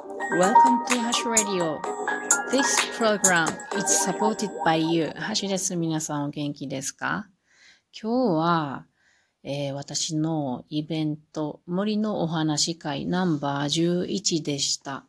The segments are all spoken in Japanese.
Welcome to Hash Radio. This program is supported by you. ハッシュです。皆さんお元気ですか？今日は、えー、私のイベント、森のお話会ナンバー11でした。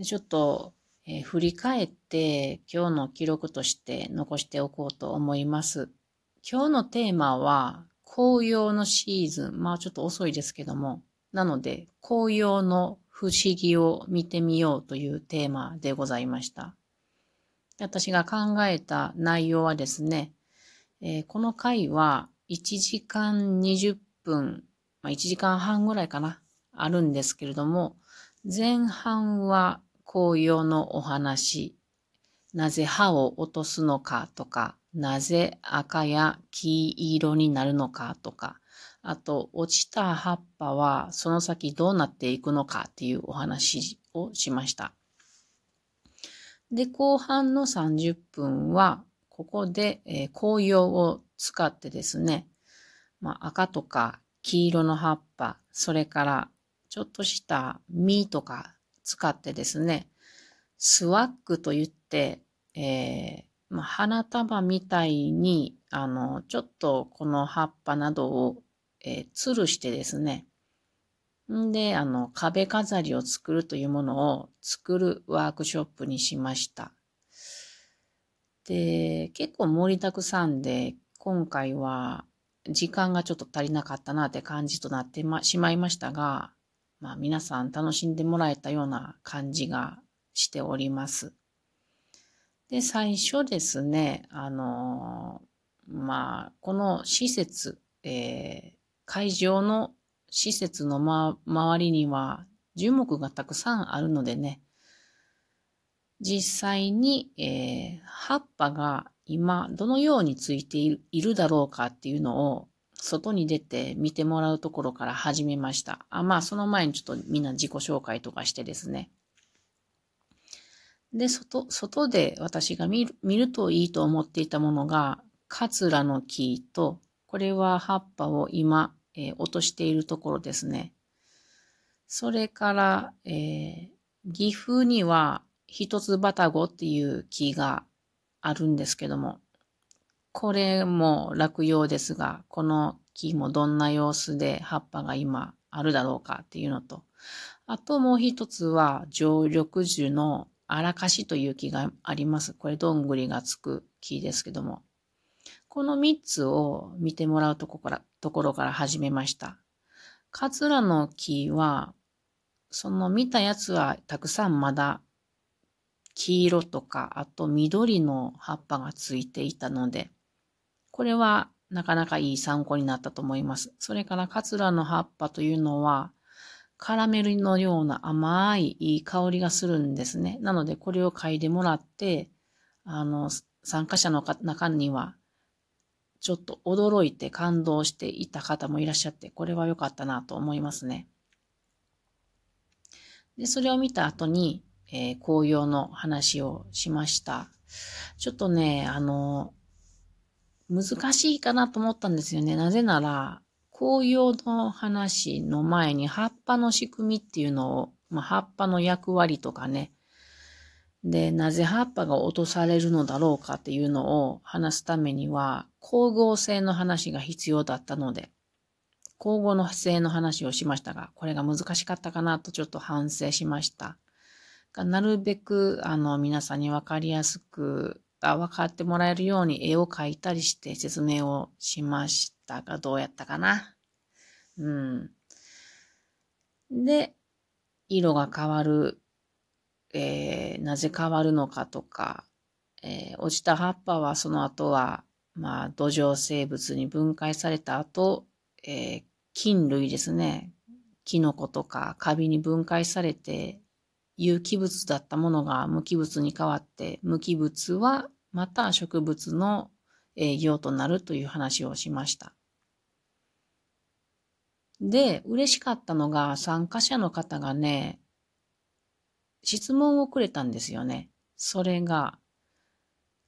ちょっと、えー、振り返って今日の記録として残しておこうと思います。今日のテーマは紅葉のシーズン。まあちょっと遅いですけども。なので、紅葉の不思議を見てみようというテーマでございました。私が考えた内容はですね、えー、この回は1時間20分、まあ、1時間半ぐらいかな、あるんですけれども、前半は紅葉のお話、なぜ歯を落とすのかとか、なぜ赤や黄色になるのかとか、あと、落ちた葉っぱはその先どうなっていくのかっていうお話をしました。で、後半の30分は、ここで、えー、紅葉を使ってですね、まあ、赤とか黄色の葉っぱ、それからちょっとした実とか使ってですね、スワッグと言って、えーまあ、花束みたいに、あの、ちょっとこの葉っぱなどを、えー、吊るしてですね、んで、あの、壁飾りを作るというものを作るワークショップにしました。で、結構盛りだくさんで、今回は時間がちょっと足りなかったなって感じとなってま、しまいましたが、まあ皆さん楽しんでもらえたような感じがしております。で、最初ですね、あの、まあ、この施設、えー、会場の施設の、ま、周りには樹木がたくさんあるのでね、実際に、えー、葉っぱが今どのようについているだろうかっていうのを外に出て見てもらうところから始めました。あまあ、その前にちょっとみんな自己紹介とかしてですね。で、外、外で私が見る見るといいと思っていたものが、カツラの木と、これは葉っぱを今、えー、落としているところですね。それから、えー、岐阜には一つバタゴっていう木があるんですけども、これも落葉ですが、この木もどんな様子で葉っぱが今あるだろうかっていうのと、あともう一つは常緑樹の荒かしという木があります。これ、どんぐりがつく木ですけども。この三つを見てもらうとこから、ところから始めました。カツラの木は、その見たやつはたくさんまだ黄色とか、あと緑の葉っぱがついていたので、これはなかなかいい参考になったと思います。それからカツラの葉っぱというのは、カラメルのような甘いいい香りがするんですね。なのでこれを嗅いでもらって、あの、参加者の中には、ちょっと驚いて感動していた方もいらっしゃって、これは良かったなと思いますね。で、それを見た後に、えー、紅葉の話をしました。ちょっとね、あの、難しいかなと思ったんですよね。なぜなら、紅葉の話の前に葉っぱの仕組みっていうのを、まあ、葉っぱの役割とかね、で、なぜ葉っぱが落とされるのだろうかっていうのを話すためには、光合成の話が必要だったので、光合の性の話をしましたが、これが難しかったかなとちょっと反省しました。なるべく、あの、皆さんにわかりやすく、分かってもらえるように絵を描いたりして説明をしましたが、どうやったかな。うん。で、色が変わる、えー、なぜ変わるのかとか、えー、落ちた葉っぱはその後は、まあ、土壌生物に分解された後、えー、菌類ですね。キノコとかカビに分解されて、有機物だったものが無機物に変わって、無機物はまた植物の営業となるという話をしました。で、嬉しかったのが参加者の方がね、質問をくれたんですよね。それが、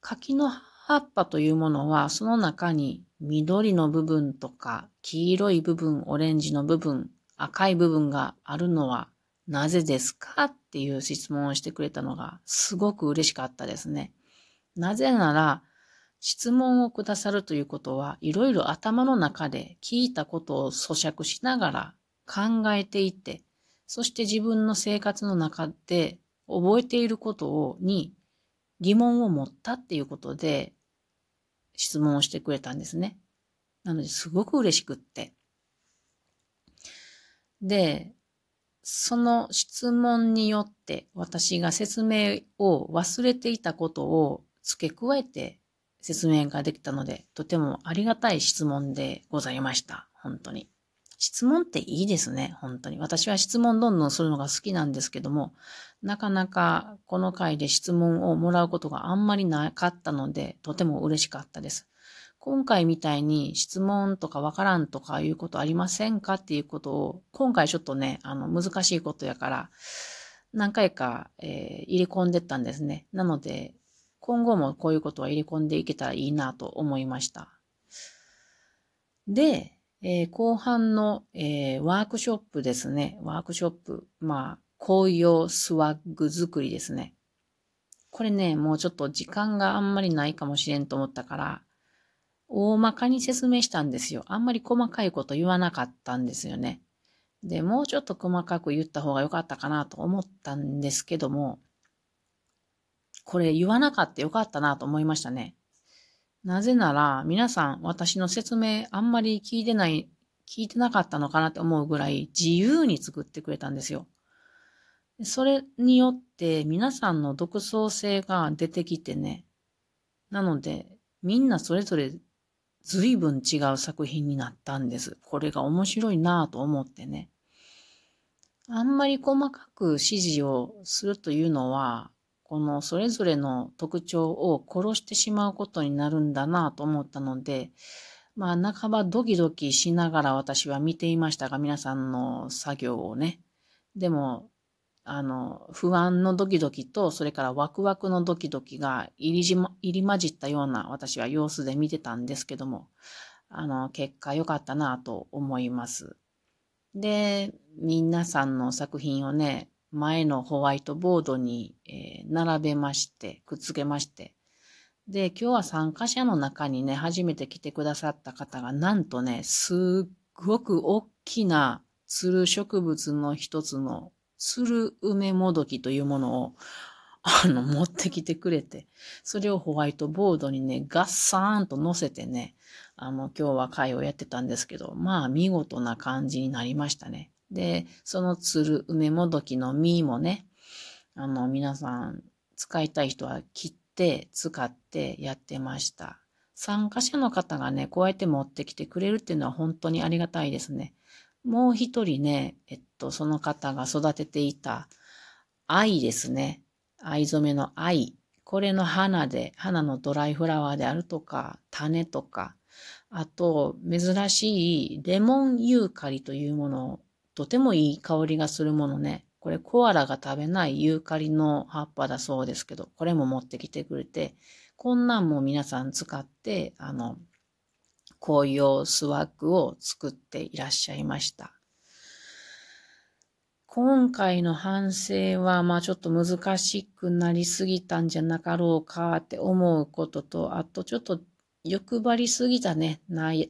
柿の葉っぱというものはその中に緑の部分とか黄色い部分、オレンジの部分、赤い部分があるのはなぜですかっていう質問をしてくれたのがすごく嬉しかったですね。なぜなら、質問をくださるということは、いろいろ頭の中で聞いたことを咀嚼しながら考えていて、そして自分の生活の中で覚えていることをに疑問を持ったっていうことで質問をしてくれたんですね。なので、すごく嬉しくって。で、その質問によって私が説明を忘れていたことを付け加えて説明ができたので、とてもありがたい質問でございました。本当に。質問っていいですね。本当に。私は質問どんどんするのが好きなんですけども、なかなかこの回で質問をもらうことがあんまりなかったので、とても嬉しかったです。今回みたいに質問とかわからんとかいうことありませんかっていうことを、今回ちょっとね、あの、難しいことやから、何回か、えー、入れ込んでったんですね。なので、今後もこういうことは入れ込んでいけたらいいなと思いました。で、えー、後半の、えー、ワークショップですね。ワークショップ。まあ、紅葉スワッグ作りですね。これね、もうちょっと時間があんまりないかもしれんと思ったから、大まかに説明したんですよ。あんまり細かいこと言わなかったんですよね。で、もうちょっと細かく言った方が良かったかなと思ったんですけども、これ言わなかったよかったなと思いましたね。なぜなら、皆さん私の説明あんまり聞いてない、聞いてなかったのかなって思うぐらい自由に作ってくれたんですよ。それによって皆さんの独創性が出てきてね。なので、みんなそれぞれ随分違う作品になったんです。これが面白いなぁと思ってね。あんまり細かく指示をするというのは、このそれぞれの特徴を殺してしまうことになるんだなと思ったので、まあ半ばドキドキしながら私は見ていましたが、皆さんの作業をね。でも、あの、不安のドキドキと、それからワクワクのドキドキが入りじま、入り混じったような私は様子で見てたんですけども、あの、結果良かったなと思います。で、皆さんの作品をね、前のホワイトボードに、並べまして、くっつけまして、で、今日は参加者の中にね、初めて来てくださった方が、なんとね、すっごく大きなつる植物の一つのつる梅もどきというものを、あの、持ってきてくれて、それをホワイトボードにね、ガッサーンと乗せてね、あの、今日は会をやってたんですけど、まあ、見事な感じになりましたね。で、そのつる梅もどきの実もね、あの、皆さん、使いたい人は切って使ってやってました。参加者の方がね、こうやって持ってきてくれるっていうのは本当にありがたいですね。もう一人ね、えっと、その方が育てていた愛ですね。藍染めの愛。これの花で、花のドライフラワーであるとか、種とか、あと、珍しいレモンユーカリというものを、とてもいい香りがするものね。これコアラが食べないユーカリの葉っぱだそうですけど、これも持ってきてくれて、こんなんも皆さん使って、あの、紅葉スワッグを作っていらっしゃいました。今回の反省は、まあちょっと難しくなりすぎたんじゃなかろうかって思うことと、あとちょっと欲張りすぎたね、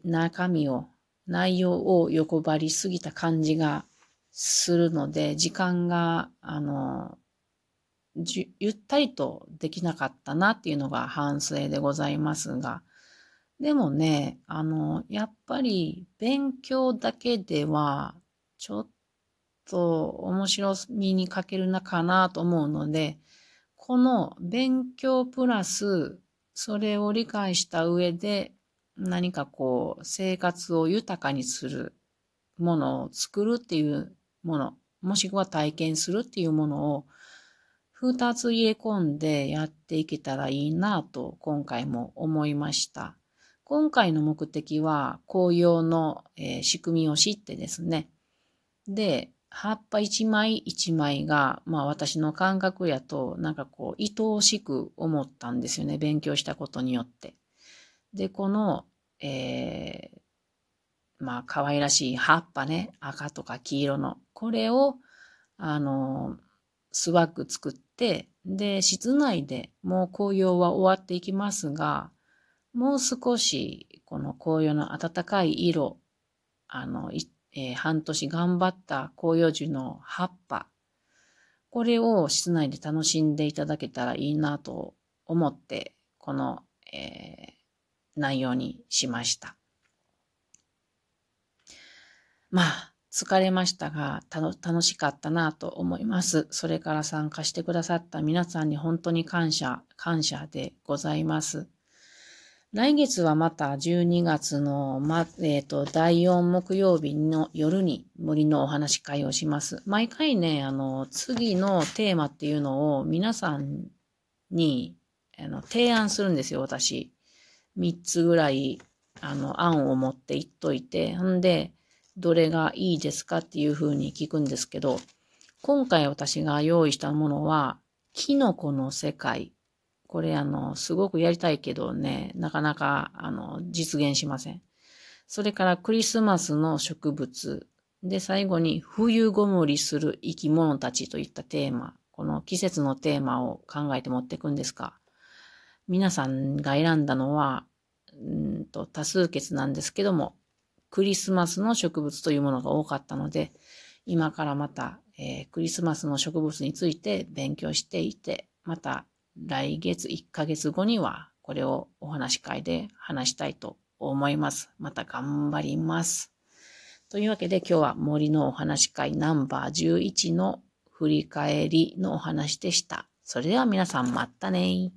中身を、内容を欲張りすぎた感じがするので、時間が、あの、ゆったりとできなかったなっていうのが反省でございますが、でもね、あの、やっぱり勉強だけでは、ちょっと面白みに欠けるなかなと思うので、この勉強プラス、それを理解した上で、何かこう、生活を豊かにするものを作るっていうもの、もしくは体験するっていうものを、二つ入れ込んでやっていけたらいいなと今回も思いました。今回の目的は紅葉の、えー、仕組みを知ってですね。で、葉っぱ一枚一枚が、まあ私の感覚やと、なんかこう、愛おしく思ったんですよね。勉強したことによって。で、この、えー、まあ可愛らしい葉っぱね、赤とか黄色の、これをあの、スワッグ作って、で、室内でもう紅葉は終わっていきますが、もう少し、この紅葉の暖かい色、あの、えー、半年頑張った紅葉樹の葉っぱ、これを室内で楽しんでいただけたらいいなと思って、この、えー、内容にしました。まあ、疲れましたが、楽しかったなと思います。それから参加してくださった皆さんに本当に感謝、感謝でございます。来月はまた12月の、ま、えっ、ー、と、第4木曜日の夜に森のお話会をします。毎回ね、あの、次のテーマっていうのを皆さんにあの提案するんですよ、私。3つぐらい、あの、案を持っていっといて、んで、どれがいいですかっていうふうに聞くんですけど、今回私が用意したものは、キノコの世界。これあの、すごくやりたいけどね、なかなかあの、実現しません。それからクリスマスの植物。で、最後に冬ごもりする生き物たちといったテーマ。この季節のテーマを考えて持っていくんですか。皆さんが選んだのは、うんと多数決なんですけども、クリスマスの植物というものが多かったので、今からまた、えー、クリスマスの植物について勉強していて、また来月1ヶ月後にはこれをお話し会で話したいと思います。また頑張ります。というわけで今日は森のお話会ナンバー11の振り返りのお話でした。それでは皆さんまたね